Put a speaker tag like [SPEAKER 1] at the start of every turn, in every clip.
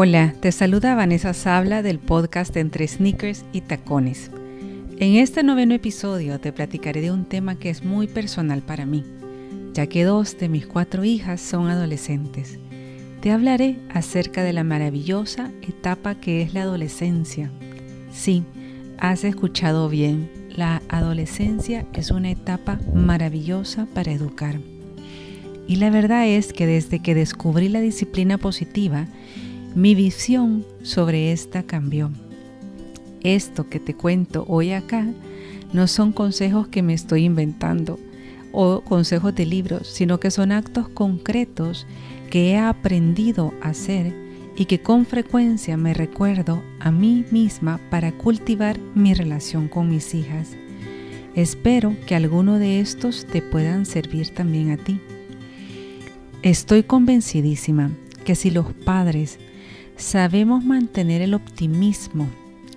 [SPEAKER 1] Hola, te saluda Vanessa Sabla del podcast Entre Sneakers y Tacones. En este noveno episodio te platicaré de un tema que es muy personal para mí, ya que dos de mis cuatro hijas son adolescentes. Te hablaré acerca de la maravillosa etapa que es la adolescencia. Sí, has escuchado bien, la adolescencia es una etapa maravillosa para educar. Y la verdad es que desde que descubrí la disciplina positiva, mi visión sobre esta cambió. Esto que te cuento hoy acá no son consejos que me estoy inventando o consejos de libros, sino que son actos concretos que he aprendido a hacer y que con frecuencia me recuerdo a mí misma para cultivar mi relación con mis hijas. Espero que alguno de estos te puedan servir también a ti. Estoy convencidísima que si los padres sabemos mantener el optimismo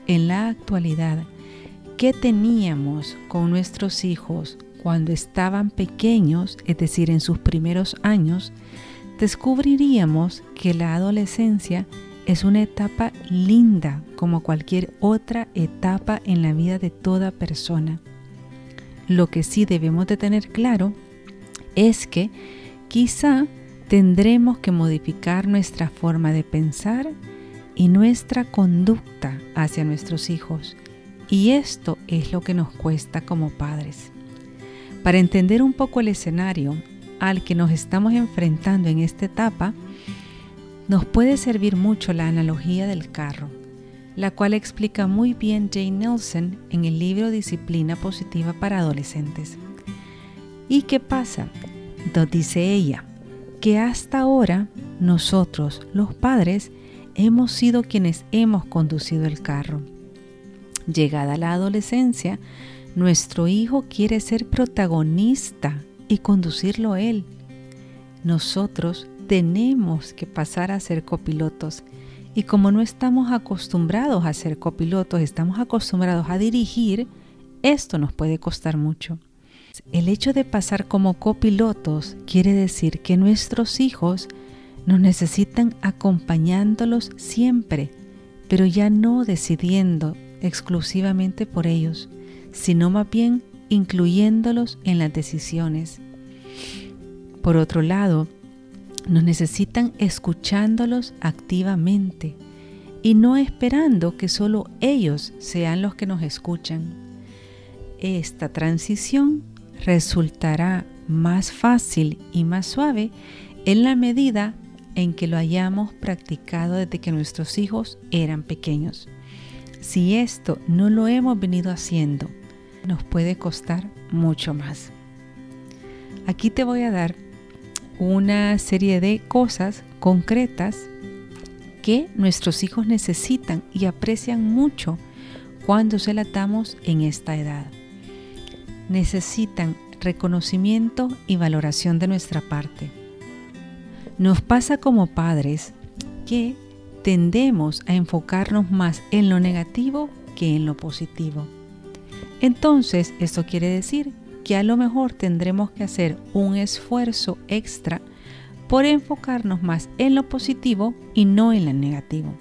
[SPEAKER 1] en la actualidad que teníamos con nuestros hijos cuando estaban pequeños, es decir, en sus primeros años, descubriríamos que la adolescencia es una etapa linda como cualquier otra etapa en la vida de toda persona. Lo que sí debemos de tener claro es que quizá tendremos que modificar nuestra forma de pensar y nuestra conducta hacia nuestros hijos. Y esto es lo que nos cuesta como padres. Para entender un poco el escenario al que nos estamos enfrentando en esta etapa, nos puede servir mucho la analogía del carro, la cual explica muy bien Jane Nelson en el libro Disciplina Positiva para Adolescentes. ¿Y qué pasa? Dice ella, que hasta ahora nosotros, los padres, hemos sido quienes hemos conducido el carro. Llegada la adolescencia, nuestro hijo quiere ser protagonista y conducirlo él. Nosotros tenemos que pasar a ser copilotos y como no estamos acostumbrados a ser copilotos, estamos acostumbrados a dirigir, esto nos puede costar mucho. El hecho de pasar como copilotos quiere decir que nuestros hijos nos necesitan acompañándolos siempre, pero ya no decidiendo exclusivamente por ellos, sino más bien incluyéndolos en las decisiones. Por otro lado, nos necesitan escuchándolos activamente y no esperando que solo ellos sean los que nos escuchan. Esta transición resultará más fácil y más suave en la medida en que lo hayamos practicado desde que nuestros hijos eran pequeños. Si esto no lo hemos venido haciendo, nos puede costar mucho más. Aquí te voy a dar una serie de cosas concretas que nuestros hijos necesitan y aprecian mucho cuando se la damos en esta edad necesitan reconocimiento y valoración de nuestra parte. Nos pasa como padres que tendemos a enfocarnos más en lo negativo que en lo positivo. Entonces, esto quiere decir que a lo mejor tendremos que hacer un esfuerzo extra por enfocarnos más en lo positivo y no en lo negativo.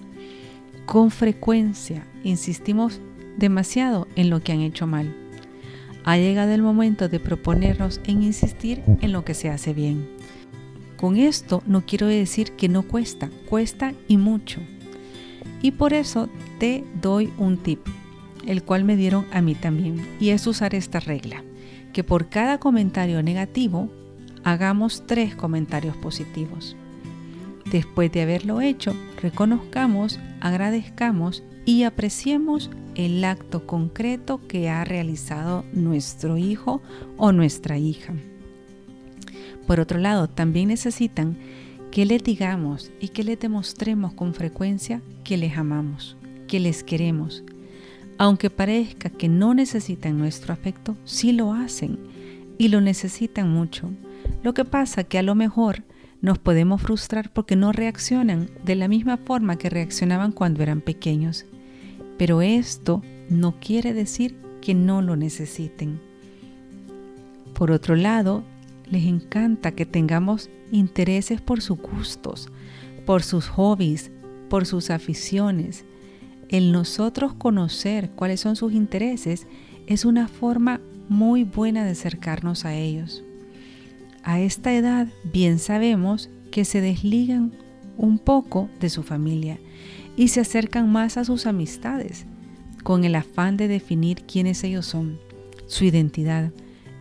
[SPEAKER 1] Con frecuencia insistimos demasiado en lo que han hecho mal ha llegado el momento de proponernos en insistir en lo que se hace bien. Con esto no quiero decir que no cuesta, cuesta y mucho. Y por eso te doy un tip, el cual me dieron a mí también, y es usar esta regla, que por cada comentario negativo hagamos tres comentarios positivos. Después de haberlo hecho, reconozcamos, agradezcamos y apreciemos el acto concreto que ha realizado nuestro hijo o nuestra hija. Por otro lado, también necesitan que les digamos y que les demostremos con frecuencia que les amamos, que les queremos. Aunque parezca que no necesitan nuestro afecto, sí lo hacen y lo necesitan mucho. Lo que pasa que a lo mejor nos podemos frustrar porque no reaccionan de la misma forma que reaccionaban cuando eran pequeños. Pero esto no quiere decir que no lo necesiten. Por otro lado, les encanta que tengamos intereses por sus gustos, por sus hobbies, por sus aficiones. El nosotros conocer cuáles son sus intereses es una forma muy buena de acercarnos a ellos. A esta edad bien sabemos que se desligan un poco de su familia y se acercan más a sus amistades, con el afán de definir quiénes ellos son, su identidad.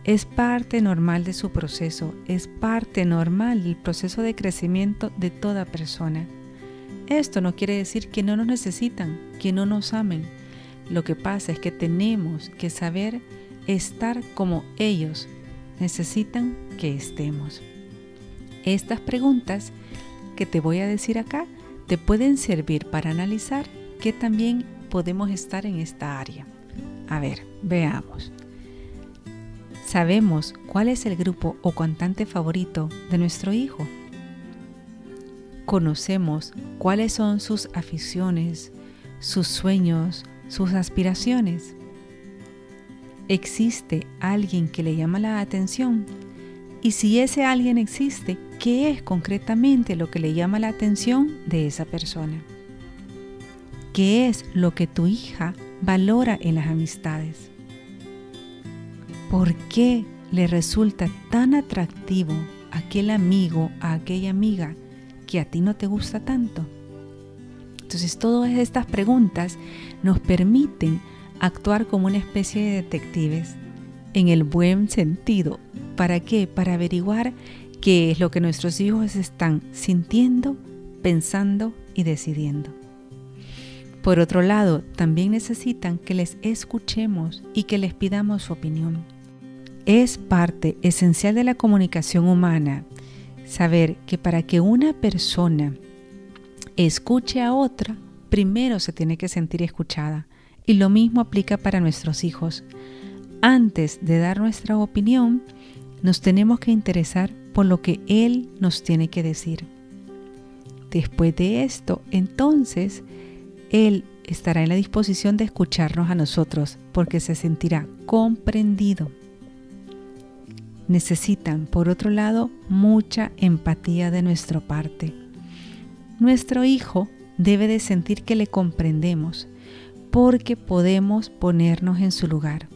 [SPEAKER 1] Es parte normal de su proceso, es parte normal del proceso de crecimiento de toda persona. Esto no quiere decir que no nos necesitan, que no nos amen. Lo que pasa es que tenemos que saber estar como ellos necesitan que estemos. Estas preguntas que te voy a decir acá te pueden servir para analizar que también podemos estar en esta área. A ver, veamos. ¿Sabemos cuál es el grupo o cantante favorito de nuestro hijo? ¿Conocemos cuáles son sus aficiones, sus sueños, sus aspiraciones? ¿Existe alguien que le llama la atención? Y si ese alguien existe, ¿qué es concretamente lo que le llama la atención de esa persona? ¿Qué es lo que tu hija valora en las amistades? ¿Por qué le resulta tan atractivo aquel amigo, a aquella amiga que a ti no te gusta tanto? Entonces todas estas preguntas nos permiten actuar como una especie de detectives en el buen sentido. ¿Para qué? Para averiguar qué es lo que nuestros hijos están sintiendo, pensando y decidiendo. Por otro lado, también necesitan que les escuchemos y que les pidamos su opinión. Es parte esencial de la comunicación humana saber que para que una persona escuche a otra, primero se tiene que sentir escuchada. Y lo mismo aplica para nuestros hijos. Antes de dar nuestra opinión, nos tenemos que interesar por lo que Él nos tiene que decir. Después de esto, entonces, Él estará en la disposición de escucharnos a nosotros porque se sentirá comprendido. Necesitan, por otro lado, mucha empatía de nuestra parte. Nuestro hijo debe de sentir que le comprendemos, porque podemos ponernos en su lugar.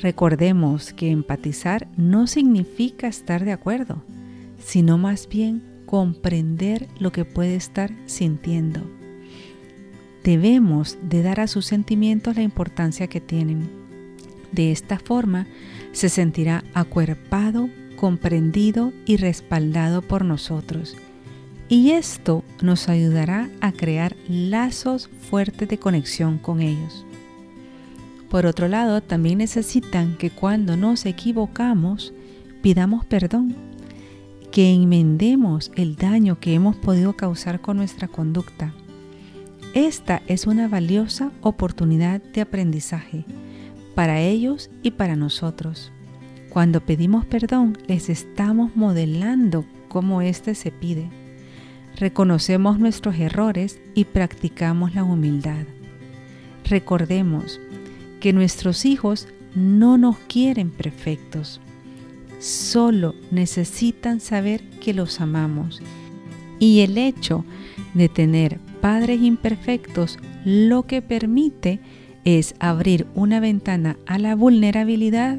[SPEAKER 1] Recordemos que empatizar no significa estar de acuerdo, sino más bien comprender lo que puede estar sintiendo. Debemos de dar a sus sentimientos la importancia que tienen. De esta forma se sentirá acuerpado, comprendido y respaldado por nosotros y esto nos ayudará a crear lazos fuertes de conexión con ellos. Por otro lado, también necesitan que cuando nos equivocamos, pidamos perdón, que enmendemos el daño que hemos podido causar con nuestra conducta. Esta es una valiosa oportunidad de aprendizaje para ellos y para nosotros. Cuando pedimos perdón, les estamos modelando cómo éste se pide reconocemos nuestros errores y practicamos la humildad. Recordemos que nuestros hijos no nos quieren perfectos, solo necesitan saber que los amamos. Y el hecho de tener padres imperfectos lo que permite es abrir una ventana a la vulnerabilidad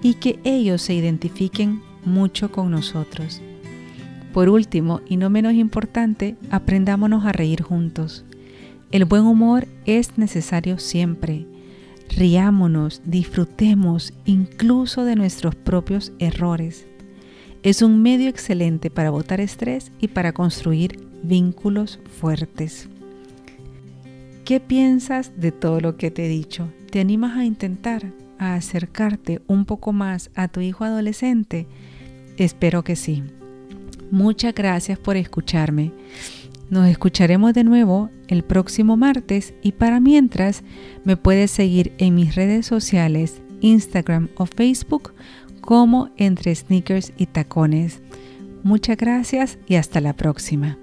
[SPEAKER 1] y que ellos se identifiquen mucho con nosotros. Por último, y no menos importante, aprendámonos a reír juntos. El buen humor es necesario siempre. Riámonos, disfrutemos incluso de nuestros propios errores. Es un medio excelente para botar estrés y para construir vínculos fuertes. ¿Qué piensas de todo lo que te he dicho? ¿Te animas a intentar a acercarte un poco más a tu hijo adolescente? Espero que sí. Muchas gracias por escucharme. Nos escucharemos de nuevo el próximo martes y para mientras me puedes seguir en mis redes sociales, Instagram o Facebook como entre sneakers y tacones. Muchas gracias y hasta la próxima.